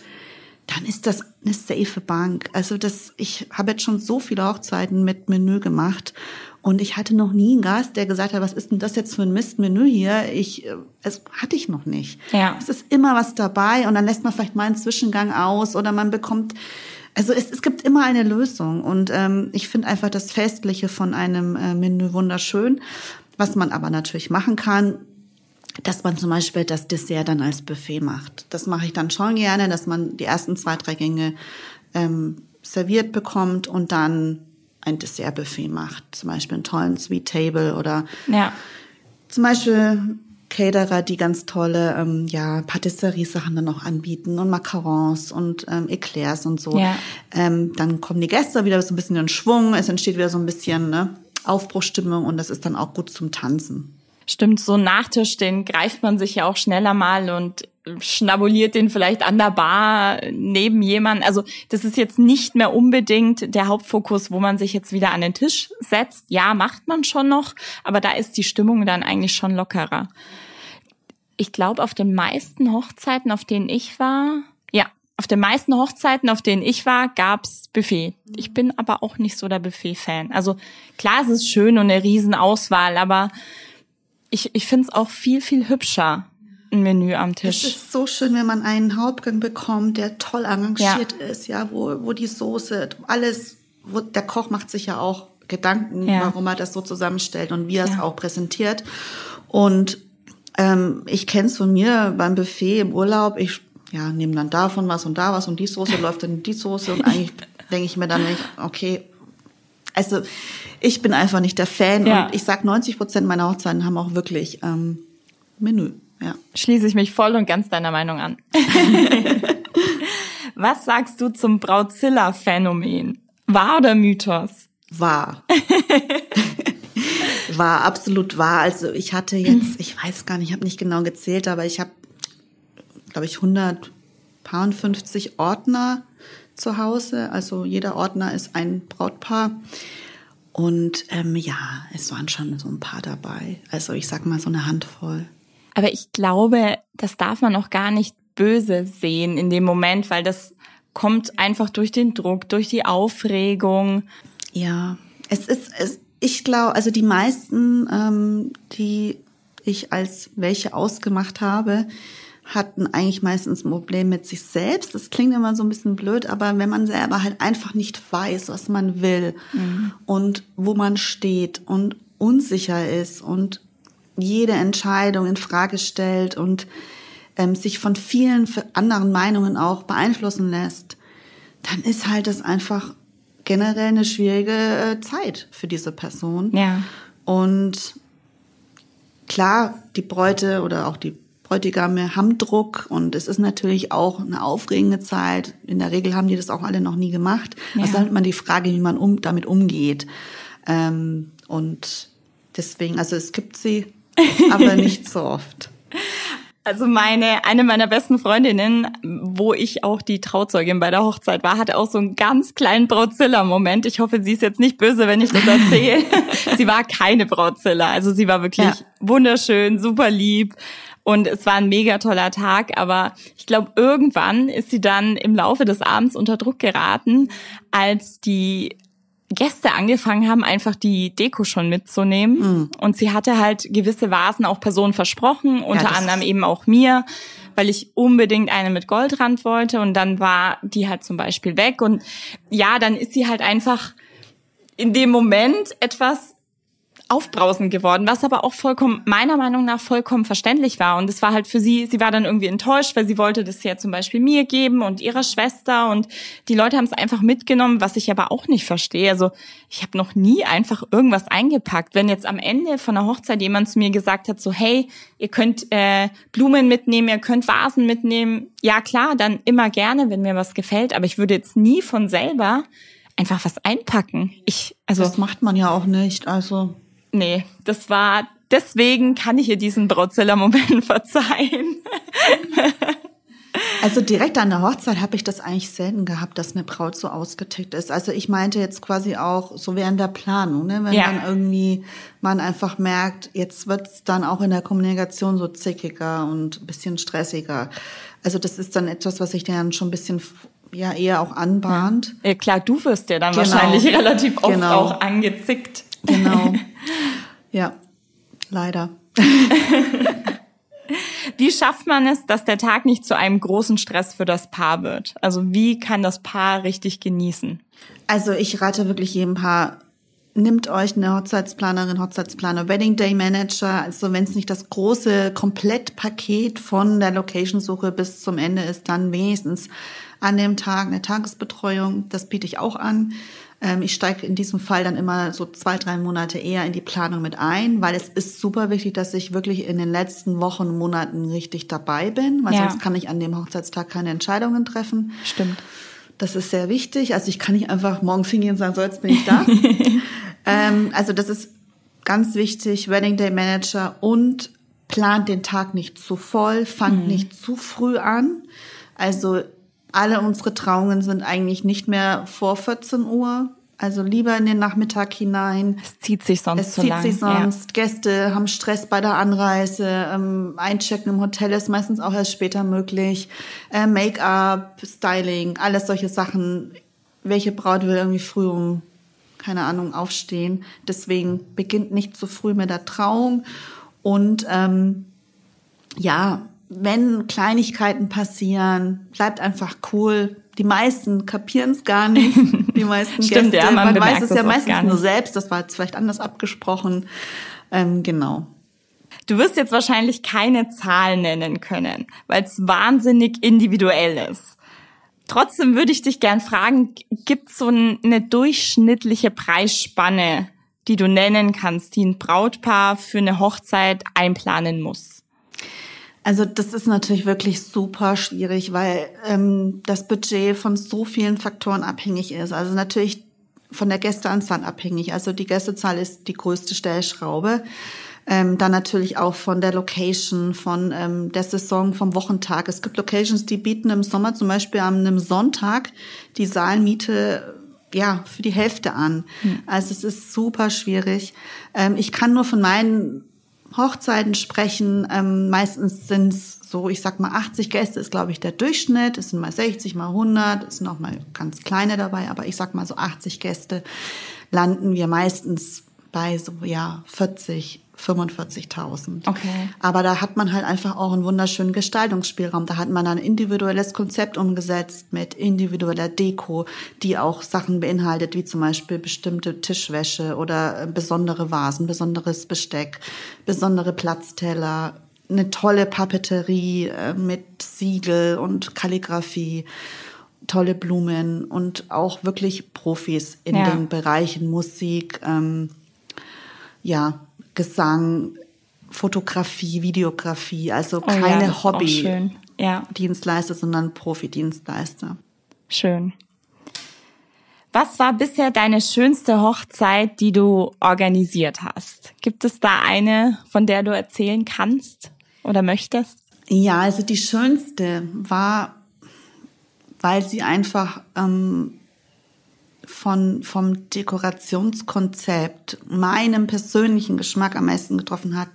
dann ist das eine safe Bank. Also das, ich habe jetzt schon so viele Hochzeiten mit Menü gemacht und ich hatte noch nie einen Gast, der gesagt hat, was ist denn das jetzt für ein Mistmenü hier? Ich, äh, es hatte ich noch nicht. Ja. Es ist immer was dabei und dann lässt man vielleicht mal einen Zwischengang aus oder man bekommt also es, es gibt immer eine Lösung und ähm, ich finde einfach das Festliche von einem äh, Menü wunderschön. Was man aber natürlich machen kann, dass man zum Beispiel das Dessert dann als Buffet macht. Das mache ich dann schon gerne, dass man die ersten zwei, drei Gänge ähm, serviert bekommt und dann ein Dessertbuffet macht. Zum Beispiel einen tollen Sweet Table oder ja. zum Beispiel Caterer, die ganz tolle ähm, ja, Patisserie-Sachen dann noch anbieten und Macarons und ähm, Eclairs und so. Ja. Ähm, dann kommen die Gäste wieder so ein bisschen in Schwung, es entsteht wieder so ein bisschen ne, Aufbruchstimmung und das ist dann auch gut zum Tanzen. Stimmt, so ein Nachtisch, den greift man sich ja auch schneller mal und schnabuliert den vielleicht an der Bar neben jemand. Also das ist jetzt nicht mehr unbedingt der Hauptfokus, wo man sich jetzt wieder an den Tisch setzt. Ja, macht man schon noch, aber da ist die Stimmung dann eigentlich schon lockerer. Ich glaube, auf den meisten Hochzeiten, auf denen ich war, ja, auf den meisten Hochzeiten, auf denen ich war, gab's Buffet. Ich bin aber auch nicht so der Buffet-Fan. Also klar, es ist schön und eine Riesenauswahl, aber ich, ich finde es auch viel, viel hübscher, ein Menü am Tisch. Es ist so schön, wenn man einen Hauptgang bekommt, der toll arrangiert ja. ist, ja, wo, wo die Soße, alles, wo der Koch macht sich ja auch Gedanken, ja. warum er das so zusammenstellt und wie er es ja. auch präsentiert. Und ähm, ich kenne es von mir beim Buffet im Urlaub. Ich ja, nehme dann davon was und da was und die Soße läuft dann in die Soße und eigentlich denke ich mir dann nicht, okay, also ich bin einfach nicht der Fan ja. und ich sag 90 Prozent meiner Hochzeiten haben auch wirklich ähm, Menü. Ja. Schließe ich mich voll und ganz deiner Meinung an. Was sagst du zum Brautzilla-Phänomen? Wahr oder Mythos? Wahr. war absolut wahr. Also ich hatte jetzt, ich weiß gar nicht, ich habe nicht genau gezählt, aber ich habe, glaube ich, 150 Ordner zu Hause. Also jeder Ordner ist ein Brautpaar. Und ähm, ja, es waren schon so ein paar dabei. Also ich sag mal so eine Handvoll. Aber ich glaube, das darf man auch gar nicht böse sehen in dem Moment, weil das kommt einfach durch den Druck, durch die Aufregung. Ja, es ist, es, ich glaube, also die meisten, ähm, die ich als welche ausgemacht habe, hatten eigentlich meistens ein Problem mit sich selbst. Das klingt immer so ein bisschen blöd, aber wenn man selber halt einfach nicht weiß, was man will mhm. und wo man steht und unsicher ist und jede Entscheidung in Frage stellt und ähm, sich von vielen anderen Meinungen auch beeinflussen lässt, dann ist halt das einfach generell eine schwierige äh, Zeit für diese Person. Ja. Und klar, die Bräute oder auch die Bräutigame haben Druck und es ist natürlich auch eine aufregende Zeit. In der Regel haben die das auch alle noch nie gemacht. Ja. Also dann hat man die Frage, wie man um, damit umgeht. Ähm, und deswegen, also es gibt sie, aber nicht so oft. Also meine, eine meiner besten Freundinnen, wo ich auch die Trauzeugin bei der Hochzeit war, hatte auch so einen ganz kleinen Brautzilla-Moment. Ich hoffe, sie ist jetzt nicht böse, wenn ich das erzähle. sie war keine Brautzilla. Also sie war wirklich ja. wunderschön, super lieb. Und es war ein mega toller Tag, aber ich glaube, irgendwann ist sie dann im Laufe des Abends unter Druck geraten, als die Gäste angefangen haben, einfach die Deko schon mitzunehmen. Mhm. Und sie hatte halt gewisse Vasen auch Personen versprochen, unter ja, anderem eben auch mir, weil ich unbedingt eine mit Goldrand wollte. Und dann war die halt zum Beispiel weg. Und ja, dann ist sie halt einfach in dem Moment etwas aufbrausend geworden, was aber auch vollkommen, meiner Meinung nach, vollkommen verständlich war. Und es war halt für sie, sie war dann irgendwie enttäuscht, weil sie wollte das ja zum Beispiel mir geben und ihrer Schwester und die Leute haben es einfach mitgenommen, was ich aber auch nicht verstehe. Also ich habe noch nie einfach irgendwas eingepackt. Wenn jetzt am Ende von der Hochzeit jemand zu mir gesagt hat, so hey, ihr könnt äh, Blumen mitnehmen, ihr könnt Vasen mitnehmen, ja klar, dann immer gerne, wenn mir was gefällt, aber ich würde jetzt nie von selber einfach was einpacken. Ich, also das macht man ja auch nicht. Also nee, das war, deswegen kann ich ihr diesen Brautzilla-Moment verzeihen. Also direkt an der Hochzeit habe ich das eigentlich selten gehabt, dass eine Braut so ausgetickt ist. Also ich meinte jetzt quasi auch so während der Planung, ne? wenn ja. dann irgendwie man einfach merkt, jetzt wird's dann auch in der Kommunikation so zickiger und ein bisschen stressiger. Also das ist dann etwas, was sich dann schon ein bisschen ja eher auch anbahnt. Ja, klar, du wirst ja dann genau. wahrscheinlich relativ oft genau. auch angezickt. Genau. Ja, leider. wie schafft man es, dass der Tag nicht zu einem großen Stress für das Paar wird? Also wie kann das Paar richtig genießen? Also ich rate wirklich jedem Paar, nimmt euch eine Hochzeitsplanerin, Hochzeitsplaner, Wedding Day Manager. Also wenn es nicht das große Komplettpaket von der Location-Suche bis zum Ende ist, dann wenigstens an dem Tag eine Tagesbetreuung. Das biete ich auch an. Ähm, ich steige in diesem Fall dann immer so zwei, drei Monate eher in die Planung mit ein, weil es ist super wichtig, dass ich wirklich in den letzten Wochen, Monaten richtig dabei bin, weil ja. sonst kann ich an dem Hochzeitstag keine Entscheidungen treffen. Stimmt. Das ist sehr wichtig. Also ich kann nicht einfach morgen hingehen und sagen, so jetzt bin ich da. ähm, also das ist ganz wichtig, Wedding Day Manager und plant den Tag nicht zu voll, fangt mhm. nicht zu früh an. Also alle unsere Trauungen sind eigentlich nicht mehr vor 14 Uhr. Also lieber in den Nachmittag hinein. Es zieht sich sonst es zu zieht lang. sich sonst. Ja. Gäste haben Stress bei der Anreise. Ähm, Einchecken im Hotel ist meistens auch erst später möglich. Äh, Make-up, Styling, alles solche Sachen. Welche Braut will irgendwie früh um, keine Ahnung, aufstehen? Deswegen beginnt nicht zu früh mit der Trauung. Und ähm, ja, wenn Kleinigkeiten passieren, bleibt einfach cool. Die meisten kapieren es gar nicht. Die meisten Stimmt, Gäste, ja, man, man weiß es ja meistens nur selbst. Das war jetzt vielleicht anders abgesprochen. Ähm, genau. Du wirst jetzt wahrscheinlich keine Zahl nennen können, weil es wahnsinnig individuell ist. Trotzdem würde ich dich gern fragen, gibt es so eine durchschnittliche Preisspanne, die du nennen kannst, die ein Brautpaar für eine Hochzeit einplanen muss? Also das ist natürlich wirklich super schwierig, weil ähm, das Budget von so vielen Faktoren abhängig ist. Also natürlich von der Gästeanzahl abhängig. Also die Gästezahl ist die größte Stellschraube. Ähm, dann natürlich auch von der Location, von ähm, der Saison, vom Wochentag. Es gibt Locations, die bieten im Sommer zum Beispiel an einem Sonntag die Saalmiete ja für die Hälfte an. Hm. Also es ist super schwierig. Ähm, ich kann nur von meinen Hochzeiten sprechen. Ähm, meistens sind es so, ich sag mal, 80 Gäste ist, glaube ich, der Durchschnitt. Es sind mal 60, mal 100, es sind auch mal ganz kleine dabei, aber ich sag mal so 80 Gäste landen wir meistens bei so, ja, 40, 45.000. Okay. Aber da hat man halt einfach auch einen wunderschönen Gestaltungsspielraum. Da hat man ein individuelles Konzept umgesetzt mit individueller Deko, die auch Sachen beinhaltet, wie zum Beispiel bestimmte Tischwäsche oder äh, besondere Vasen, besonderes Besteck, besondere Platzteller, eine tolle Papeterie äh, mit Siegel und Kalligrafie tolle Blumen und auch wirklich Profis in ja. den Bereichen Musik, ähm, ja, Gesang, Fotografie, Videografie, also oh, keine ja, Hobby-Dienstleister, ja. sondern Profi-Dienstleister. Schön. Was war bisher deine schönste Hochzeit, die du organisiert hast? Gibt es da eine, von der du erzählen kannst oder möchtest? Ja, also die schönste war, weil sie einfach ähm, von, vom Dekorationskonzept meinem persönlichen Geschmack am meisten getroffen hat,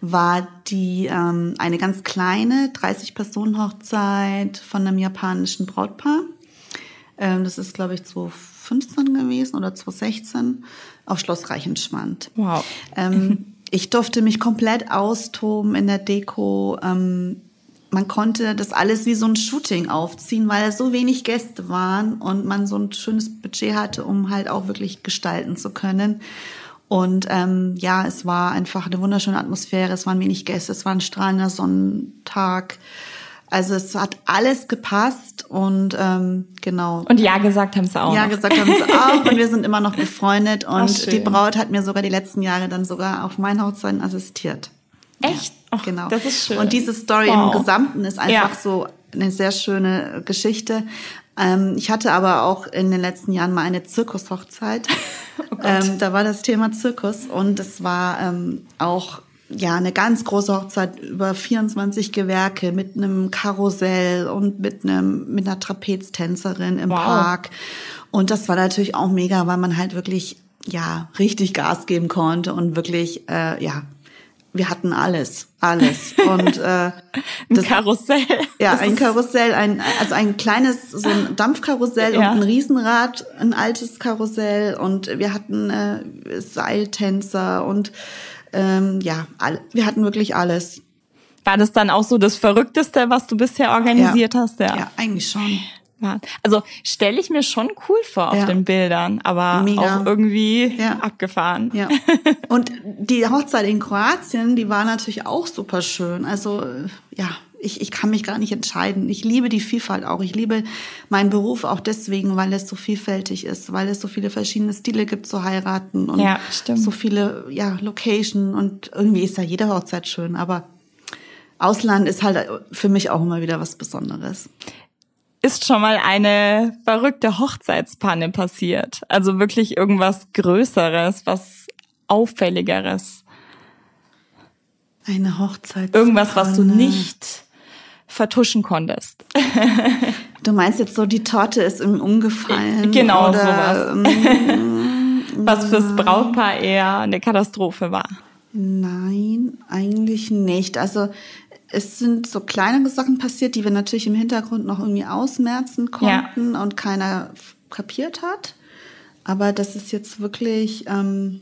war die ähm, eine ganz kleine 30-Personen-Hochzeit von einem japanischen Brautpaar. Ähm, das ist, glaube ich, 2015 gewesen oder 2016 auf Schloss Reichenschwand. Wow. Ähm, ich durfte mich komplett austoben in der Deko. Ähm, man konnte das alles wie so ein Shooting aufziehen, weil so wenig Gäste waren und man so ein schönes Budget hatte, um halt auch wirklich gestalten zu können. Und ähm, ja, es war einfach eine wunderschöne Atmosphäre, es waren wenig Gäste, es war ein strahlender Sonnentag. Also es hat alles gepasst und ähm, genau. Und ja gesagt haben sie auch. Ja gesagt haben sie auch und wir sind immer noch befreundet und die Braut hat mir sogar die letzten Jahre dann sogar auf meinen Hochzeiten assistiert. Echt? Genau. Das ist schön. Und diese Story wow. im Gesamten ist einfach ja. so eine sehr schöne Geschichte. Ähm, ich hatte aber auch in den letzten Jahren mal eine Zirkushochzeit. oh ähm, da war das Thema Zirkus und es war ähm, auch ja eine ganz große Hochzeit über 24 Gewerke mit einem Karussell und mit einem mit einer Trapeztänzerin im wow. Park. Und das war natürlich auch mega, weil man halt wirklich ja richtig Gas geben konnte und wirklich äh, ja wir hatten alles, alles. Und äh, das, ein Karussell. Ja, das ein Karussell, ein also ein kleines so ein Dampfkarussell ja. und ein Riesenrad, ein altes Karussell und wir hatten äh, Seiltänzer und ähm, ja, all, wir hatten wirklich alles. War das dann auch so das Verrückteste, was du bisher organisiert ja. hast? Ja. ja, eigentlich schon. Also stelle ich mir schon cool vor auf ja. den Bildern, aber Mega. auch irgendwie ja. abgefahren. Ja. Und die Hochzeit in Kroatien, die war natürlich auch super schön. Also ja, ich, ich kann mich gar nicht entscheiden. Ich liebe die Vielfalt auch. Ich liebe meinen Beruf auch deswegen, weil es so vielfältig ist, weil es so viele verschiedene Stile gibt zu heiraten und ja, so viele ja, Location und irgendwie ist ja jede Hochzeit schön, aber Ausland ist halt für mich auch immer wieder was Besonderes ist schon mal eine verrückte Hochzeitspanne passiert? Also wirklich irgendwas Größeres, was Auffälligeres? Eine Hochzeit. Irgendwas, was du nicht vertuschen konntest. Du meinst jetzt so, die Torte ist ihm umgefallen? Genau, oder, sowas. ähm, Was fürs Brautpaar eher eine Katastrophe war. Nein, eigentlich nicht. Also es sind so kleinere Sachen passiert, die wir natürlich im Hintergrund noch irgendwie ausmerzen konnten und keiner kapiert hat. Aber das ist jetzt wirklich, ähm,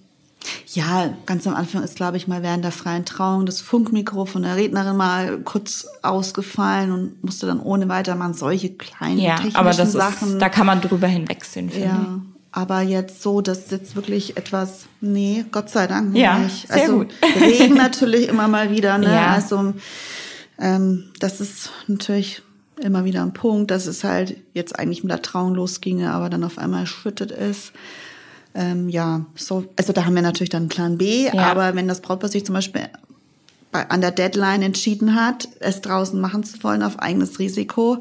ja, ganz am Anfang ist, glaube ich, mal während der freien Trauung das Funkmikro von der Rednerin mal kurz ausgefallen und musste dann ohne weitermachen. Solche kleinen Ja, technischen aber das Sachen. ist, da kann man drüber hinwegsehen, finde Ja, aber jetzt so, dass jetzt wirklich etwas, nee, Gott sei Dank Ja, nicht. sehr also gut. Regen natürlich immer mal wieder, ne? Ja. Also ähm, das ist natürlich immer wieder ein Punkt, dass es halt jetzt eigentlich mit der Trauung losginge, aber dann auf einmal schüttet ist. Ähm, ja, so, also da haben wir natürlich dann einen Plan B, Ja. aber wenn das Brautpaar sich zum Beispiel bei, an der Deadline entschieden hat, es draußen machen zu wollen auf eigenes Risiko,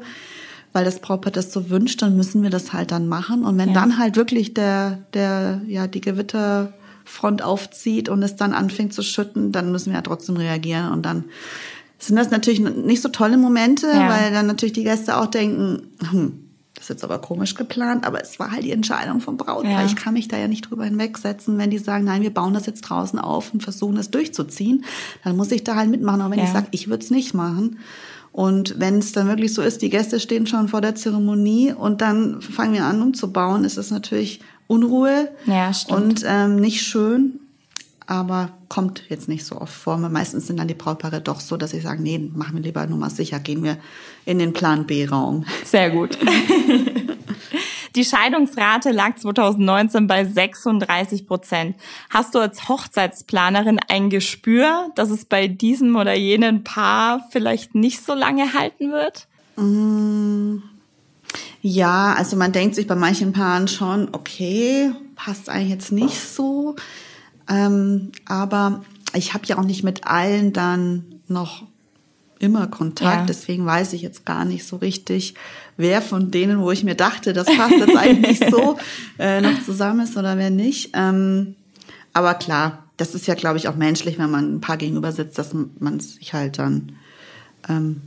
weil das Brautpaar das so wünscht, dann müssen wir das halt dann machen. Und wenn Ja. dann halt wirklich der, der, ja, die Gewitterfront aufzieht und es dann anfängt zu schütten, dann müssen wir ja trotzdem reagieren. Und dann sind das natürlich nicht so tolle Momente, Ja. weil dann natürlich die Gäste auch denken, hm, das ist jetzt aber komisch geplant, aber es war halt die Entscheidung vom Brautpaar. Ja. Ich kann mich da ja nicht drüber hinwegsetzen, wenn die sagen, nein, wir bauen das jetzt draußen auf und versuchen das durchzuziehen. Dann muss ich da halt mitmachen, auch wenn Ja. ich sage, ich würde es nicht machen. Und wenn es dann wirklich so ist, die Gäste stehen schon vor der Zeremonie und dann fangen wir an umzubauen, ist es natürlich Unruhe Ja, und ähm, nicht schön, aber kommt jetzt nicht so oft vor. Meistens sind dann die Brautpaare doch so, dass sie sagen, nee, machen wir lieber nur mal sicher, gehen wir in den Plan B-Raum. Sehr gut. Die Scheidungsrate lag 2019 bei 36 Prozent. Hast du als Hochzeitsplanerin ein Gespür, dass es bei diesem oder jenen Paar vielleicht nicht so lange halten wird? Ja, also man denkt sich bei manchen Paaren schon, okay, passt eigentlich jetzt nicht so. Ähm, aber ich habe ja auch nicht mit allen dann noch immer Kontakt, Ja. deswegen weiß ich jetzt gar nicht so richtig, wer von denen, wo ich mir dachte, das passt jetzt eigentlich so, äh, noch zusammen ist oder wer nicht. Ähm, aber klar, das ist ja, glaube ich, auch menschlich, wenn man ein Paar gegenüber sitzt, dass man sich halt dann ähm,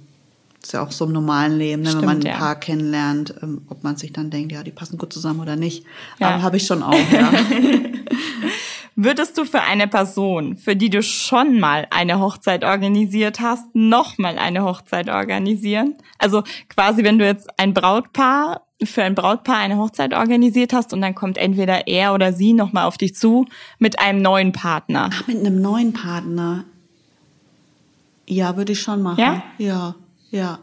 ist ja auch so im normalen Leben, ne, Stimmt, wenn man ein ja. Paar kennenlernt, ähm, ob man sich dann denkt, ja, die passen gut zusammen oder nicht. Ja. Aber habe ich schon auch, ja. Würdest du für eine Person, für die du schon mal eine Hochzeit organisiert hast, nochmal eine Hochzeit organisieren? Also quasi, wenn du jetzt ein Brautpaar, für ein Brautpaar eine Hochzeit organisiert hast und dann kommt entweder er oder sie nochmal auf dich zu mit einem neuen Partner. Ach, mit einem neuen Partner. Ja, würde ich schon machen. Ja? Ja, ja.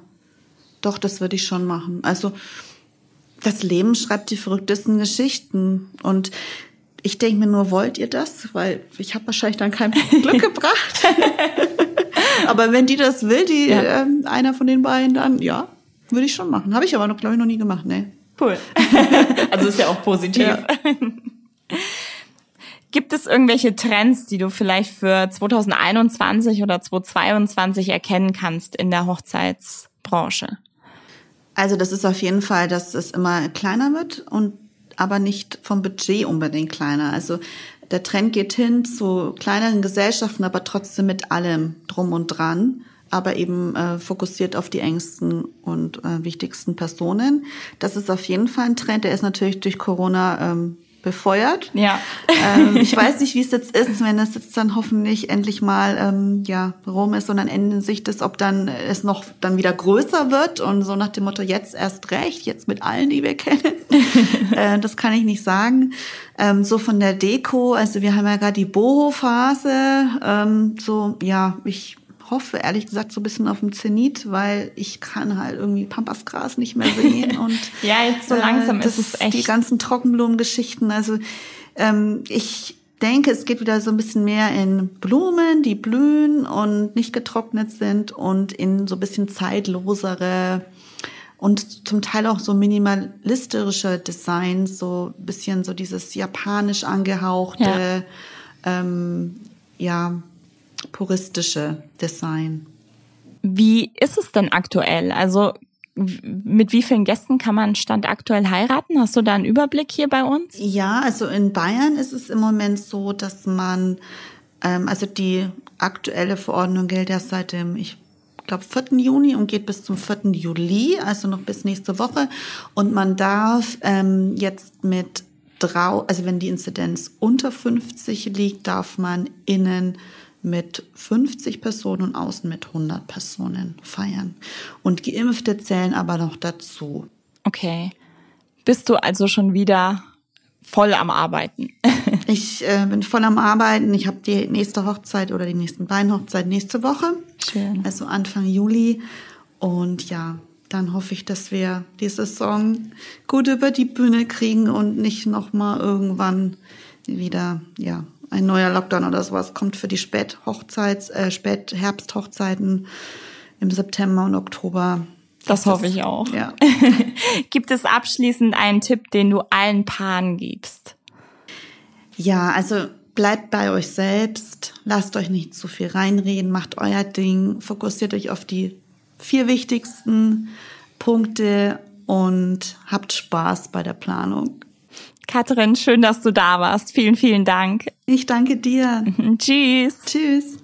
Doch, das würde ich schon machen. Also, das Leben schreibt die verrücktesten Geschichten. Und ich denke mir nur, wollt ihr das? Weil ich habe wahrscheinlich dann kein Glück gebracht. aber wenn die das will, die Ja. ähm, einer von den beiden, dann ja, würde ich schon machen. Habe ich aber noch, glaube ich, noch nie gemacht, ne? Cool. also ist ja auch positiv. Ja. Gibt es irgendwelche Trends, die du vielleicht für 2021 oder 2022 erkennen kannst in der Hochzeitsbranche? Also das ist auf jeden Fall, dass es immer kleiner wird und aber nicht vom Budget unbedingt kleiner. Also der Trend geht hin zu kleineren Gesellschaften, aber trotzdem mit allem drum und dran, aber eben äh, fokussiert auf die engsten und äh, wichtigsten Personen. Das ist auf jeden Fall ein Trend. Der ist natürlich durch Corona ähm, befeuert. Ja. ähm, ich weiß nicht, wie es jetzt ist, wenn es jetzt dann hoffentlich endlich mal ähm, ja rum ist und dann Ende Sicht ist, ob dann es noch dann wieder größer wird und so nach dem Motto jetzt erst recht, jetzt mit allen, die wir kennen. äh, das kann ich nicht sagen. Ähm, so von der Deko, also wir haben ja gerade die Boho-Phase. Ähm, so ja, ich hoffe ehrlich gesagt so ein bisschen auf dem Zenit, weil ich kann halt irgendwie Pampasgras nicht mehr sehen und Ja, jetzt so langsam das ist es echt. die ganzen Trockenblumengeschichten. Also ähm, ich denke, es geht wieder so ein bisschen mehr in Blumen, die blühen und nicht getrocknet sind und in so ein bisschen zeitlosere und zum Teil auch so minimalistische Designs, so ein bisschen so dieses japanisch angehauchte, ähm, ja, puristische Design. Wie ist es denn aktuell? Also mit wie vielen Gästen kann man Stand aktuell heiraten? Hast du da einen Überblick hier bei uns? Ja, also in Bayern ist es im Moment so, dass man Ähm, also die aktuelle Verordnung gilt erst seit dem, ich glaube, 4. Juni und geht bis zum 4. Juli, also noch bis nächste Woche. Und man darf ähm, jetzt mit drau, also wenn die Inzidenz unter 50 liegt, darf man innen mit 50 Personen und außen mit 100 Personen feiern. Und Geimpfte zählen aber noch dazu. Okay. Bist du also schon wieder voll am Arbeiten? ich äh, bin voll am Arbeiten. Ich habe die nächste Hochzeit oder die nächsten beiden Hochzeiten nächste Woche. Schön. Also Anfang Juli. Und ja, dann hoffe ich, dass wir die Saison gut über die Bühne kriegen und nicht nochmal irgendwann wieder, ja, ein neuer Lockdown oder sowas kommt für die Späthochzeits, äh, Spätherbsthochzeiten im September und Oktober. Das, das hoffe ich auch. Ja. Gibt es abschließend einen Tipp, den du allen Paaren gibst? Ja, also bleibt bei euch selbst, lasst euch nicht zu viel reinreden, macht euer Ding, fokussiert euch auf die vier wichtigsten Punkte und habt Spaß bei der Planung. Katrin, schön, dass du da warst. Vielen, vielen Dank. Ich danke dir. Tschüss. Tschüss.